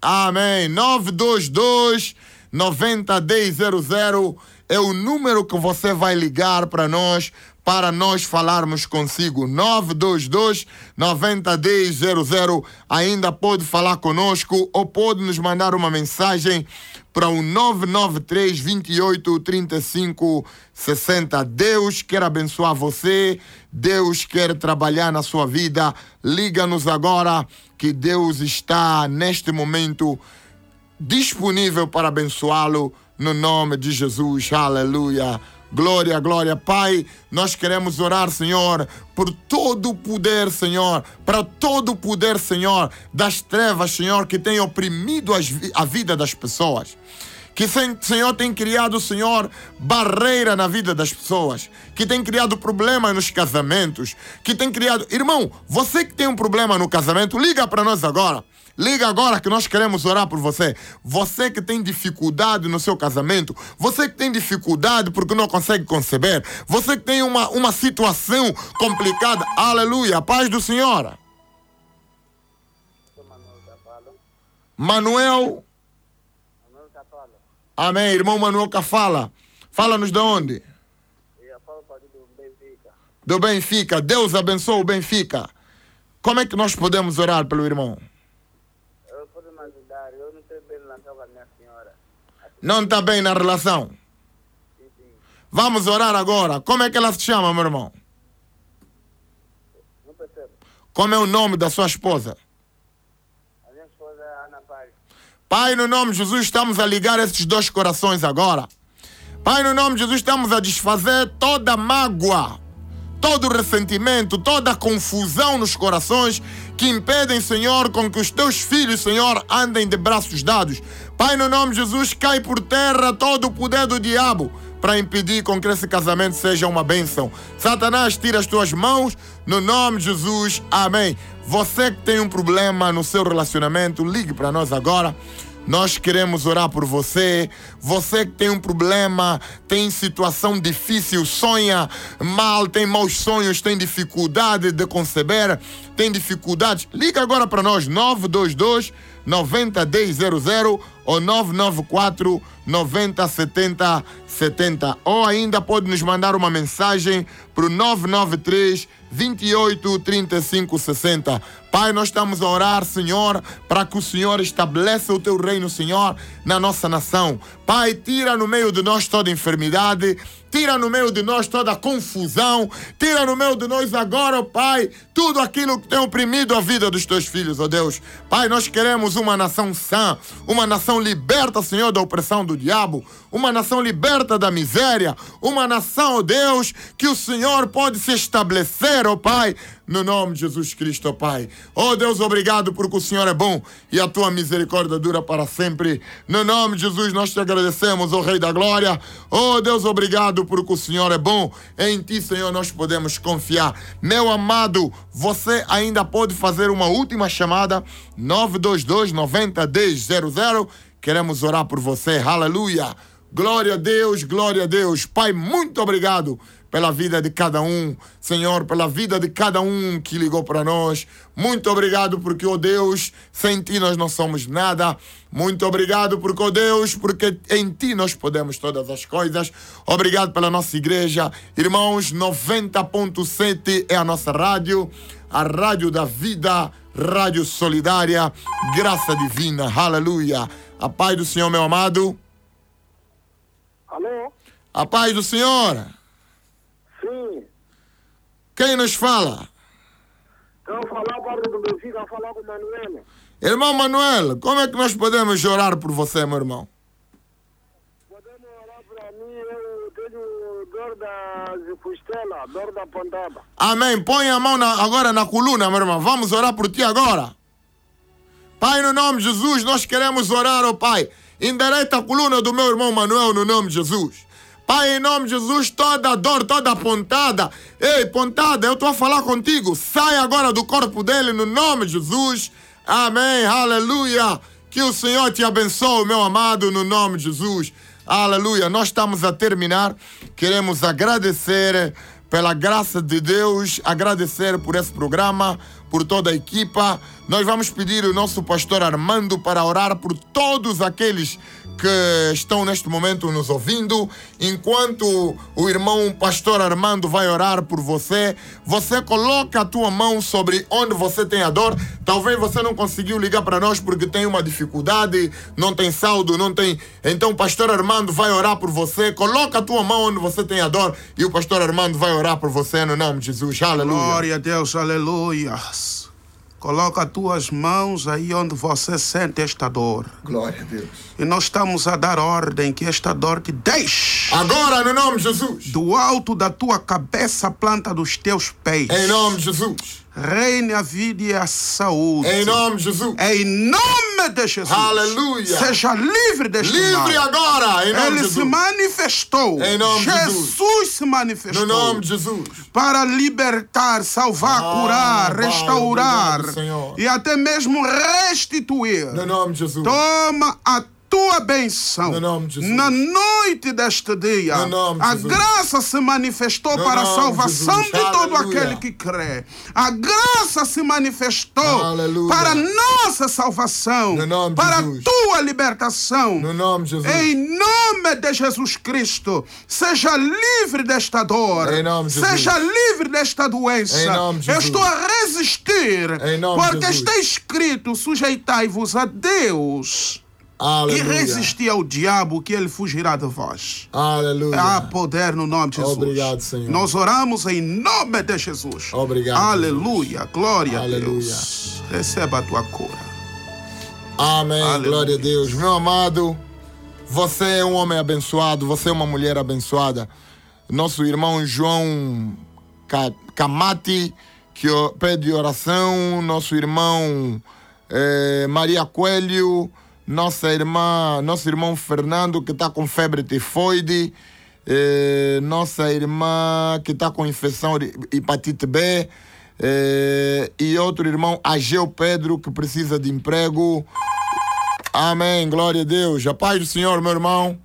Amém. 922 901000 é o número que você vai ligar para nós para nós falarmos consigo. 922 901000 ainda pode falar conosco ou pode nos mandar uma mensagem para o 993 28 35 60. Deus quer abençoar você, Deus quer trabalhar na sua vida. Liga-nos agora que Deus está neste momento disponível para abençoá-lo no nome de Jesus. Aleluia. Glória, glória. Pai, nós queremos orar, Senhor, por todo o poder, Senhor, para todo o poder, Senhor, das trevas, Senhor, que tem oprimido as a vida das pessoas. Que, sen- Senhor, tem criado, Senhor, barreira na vida das pessoas. Que tem criado problema nos casamentos. Que tem criado. Irmão, você que tem um problema no casamento, liga para nós agora. Liga agora que nós queremos orar por você. Você que tem dificuldade no seu casamento, você que tem dificuldade porque não consegue conceber, você que tem uma, uma situação complicada, aleluia, paz do Senhor. Manuel amém, irmão Manuel Cafala. Fala-nos de onde? Eu falo Benfica. Do Benfica. Deus abençoe o Benfica. Como é que nós podemos orar pelo irmão? Eu posso me ajudar. Eu não estou bem na com a minha senhora. Não está bem na relação? Vamos orar agora. Como é que ela se chama, meu irmão? Não percebo. Como é o nome da sua esposa? A minha esposa é Ana Paz. Pai, no nome de Jesus, estamos a ligar esses dois corações agora. Pai, no nome de Jesus, estamos a desfazer toda mágoa, todo ressentimento, toda confusão nos corações que impedem, Senhor, com que os teus filhos, Senhor, andem de braços dados. Pai, no nome de Jesus, cai por terra todo o poder do diabo para impedir com que esse casamento seja uma bênção. Satanás, tira as tuas mãos, no nome de Jesus, amém. Você que tem um problema no seu relacionamento, ligue para nós agora. Nós queremos orar por você. Você que tem um problema, tem situação difícil, sonha mal, tem maus sonhos, tem dificuldade de conceber, tem dificuldades. Liga agora para nós, 922 90 1000 ou 994 90 70 70. Ou ainda pode nos mandar uma mensagem para o 993 28 35 60. Pai, nós estamos a orar, Senhor, para que o Senhor estabeleça o teu reino, Senhor, na nossa nação. Pai, tira no meio de nós toda enfermidade, tira no meio de nós toda confusão, tira no meio de nós agora, oh Pai, tudo aquilo que tem oprimido a vida dos teus filhos, ó oh Deus. Pai, nós queremos uma nação sã, uma nação liberta, Senhor, da opressão do diabo, uma nação liberta da miséria, uma nação, ó oh Deus, que o Senhor pode se estabelecer, ó Pai, no nome de Jesus Cristo, ó Pai. Oh Deus, obrigado porque o Senhor é bom e a tua misericórdia dura para sempre. No nome de Jesus, nós te agradecemos, ó Rei da Glória. Oh Deus, obrigado porque o Senhor é bom. Em ti, Senhor, nós podemos confiar. Meu amado, você ainda pode fazer uma última chamada 922 90 10 00. Queremos orar por você. Aleluia. Glória a Deus, glória a Deus. Pai, muito obrigado pela vida de cada um, Senhor, pela vida de cada um que ligou para nós. Muito obrigado porque, oh Deus, sem ti nós não somos nada. Muito obrigado porque, oh Deus, porque em ti nós podemos todas as coisas. Obrigado pela nossa igreja. Irmãos, 90.7 é a nossa rádio, a rádio da vida, rádio solidária, graça divina. Aleluia. A paz do Senhor, meu amado. Alô? A paz do Senhor. Sim. Quem nos fala? Quero falar para do meu filho, falar com o Manuela. Irmão Manuel, como é que nós podemos orar por você, meu irmão? Podemos orar para mim, eu tenho dor da costela, dor da pontada. Amém. Põe a mão na- agora na coluna, meu irmão. Vamos orar por ti agora. Pai, no nome de Jesus, nós queremos orar, ó Pai. Endireita a coluna do meu irmão Manuel, no nome de Jesus. Pai, em nome de Jesus, toda dor, toda pontada. Ei, pontada, eu estou a falar contigo. Sai agora do corpo dele, no nome de Jesus. Amém, aleluia. Que o Senhor te abençoe, meu amado, no nome de Jesus. Aleluia. Nós estamos a terminar. Queremos agradecer pela graça de Deus, agradecer por esse programa, por toda a equipa. Nós vamos pedir o nosso pastor Armando para orar por todos aqueles que estão neste momento nos ouvindo. Enquanto o irmão pastor Armando vai orar por você, você coloca a tua mão sobre onde você tem a dor. Talvez você não conseguiu ligar para nós porque tem uma dificuldade, não tem saldo, não tem. Então pastor Armando vai orar por você. Coloca a tua mão onde você tem a dor e o pastor Armando vai orar por você no nome de Jesus. Aleluia. Glória a Deus, aleluia. Coloca as tuas mãos aí onde você sente esta dor. Glória a Deus. E nós estamos a dar ordem que esta dor te deixe. Agora, no nome de Jesus. Do alto da tua cabeça, a planta dos teus pés. Em nome de Jesus. Reine a vida e a saúde. Em nome de Jesus. Em nome de Jesus. Aleluia. Seja livre deste Livre mal. agora, em nome Ele de se Jesus. manifestou. Em nome de Jesus se manifestou. No nome de Jesus. para libertar, salvar, Ah, curar, restaurar Senhor. e até mesmo restituir. No nome de Jesus. Toma a tua benção. No. Na noite deste dia, No a graça se manifestou No para a de salvação de, todo Aleluia. aquele que crê. A graça se manifestou Aleluia. para nossa salvação, para a tua libertação. No nome. Em nome de Jesus Cristo, seja livre desta dor. Seja livre desta doença. Eu estou a resistir. Porque está escrito: sujeitai-vos a Deus. E Aleluia. resistir ao diabo, que ele fugirá de vós. Aleluia. Há poder no nome de Jesus. Obrigado, Senhor. Nós oramos em nome de Jesus. Obrigado, Aleluia. Glória a Aleluia. Deus. Receba a tua cura. Amém. Aleluia. Glória a Deus. Meu amado, você é um homem abençoado, você é uma mulher abençoada. Nosso irmão João Ca- Camati, que pede oração. Nosso irmão eh, Maria Coelho. Nossa irmã, nosso irmão Fernando, que está com febre tifoide. eh, nossa irmã que está com infecção de hepatite B. eh, e outro irmão, Ageu Pedro, que precisa de emprego. Amém. Glória a Deus. A paz do Senhor, meu irmão.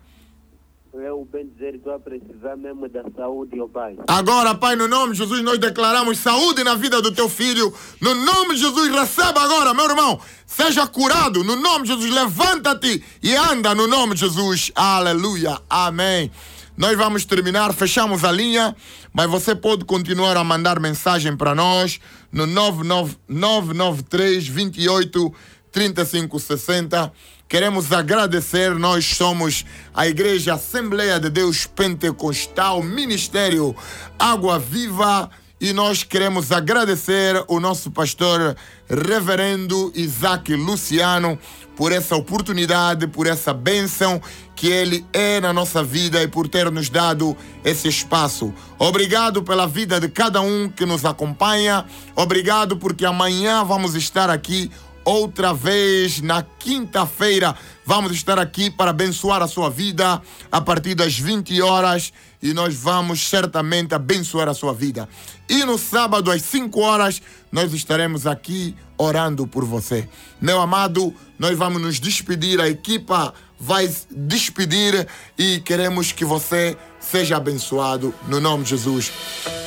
Eu bem dizer, estou a precisar mesmo da saúde, ó Pai. Agora, Pai, no nome de Jesus, nós declaramos saúde na vida do teu filho. No nome de Jesus, receba agora, meu irmão. Seja curado. No nome de Jesus, levanta-te e anda no nome de Jesus. Aleluia. Amém. Nós vamos terminar, fechamos a linha, mas você pode continuar a mandar mensagem para nós no 993 28 3560. Queremos agradecer, nós somos a Igreja Assembleia de Deus Pentecostal, Ministério Água Viva, e nós queremos agradecer o nosso pastor Reverendo Isaac Luciano por essa oportunidade, por essa bênção que ele é na nossa vida e por ter nos dado esse espaço. Obrigado pela vida de cada um que nos acompanha. Obrigado porque amanhã vamos estar aqui outra vez na quinta-feira. Vamos estar aqui para abençoar a sua vida a partir das 20 horas e nós vamos certamente abençoar a sua vida. E no sábado às 5 horas nós estaremos aqui orando por você. Meu amado, nós vamos nos despedir, a equipa vai despedir e queremos que você seja abençoado no nome de Jesus.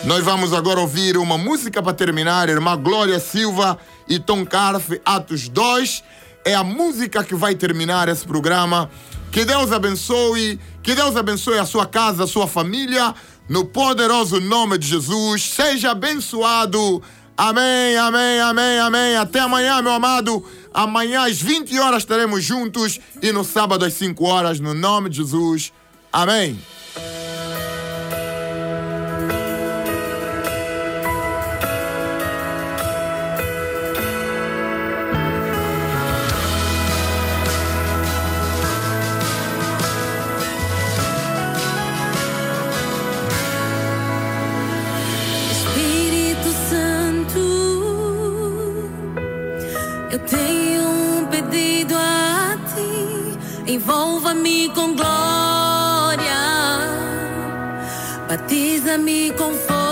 Nós vamos agora ouvir uma música para terminar, irmã Glória Silva e Tom Carf, Atos 2. É a música que vai terminar esse programa. Que Deus abençoe, que Deus abençoe a sua casa, a sua família, no poderoso nome de Jesus. Seja abençoado. Amém, amém, amém, amém. Até amanhã, meu amado. Amanhã às 20 horas estaremos juntos e no sábado às 5 horas, no nome de Jesus. Amém. Envolva-me com glória, batiza-me com fogo.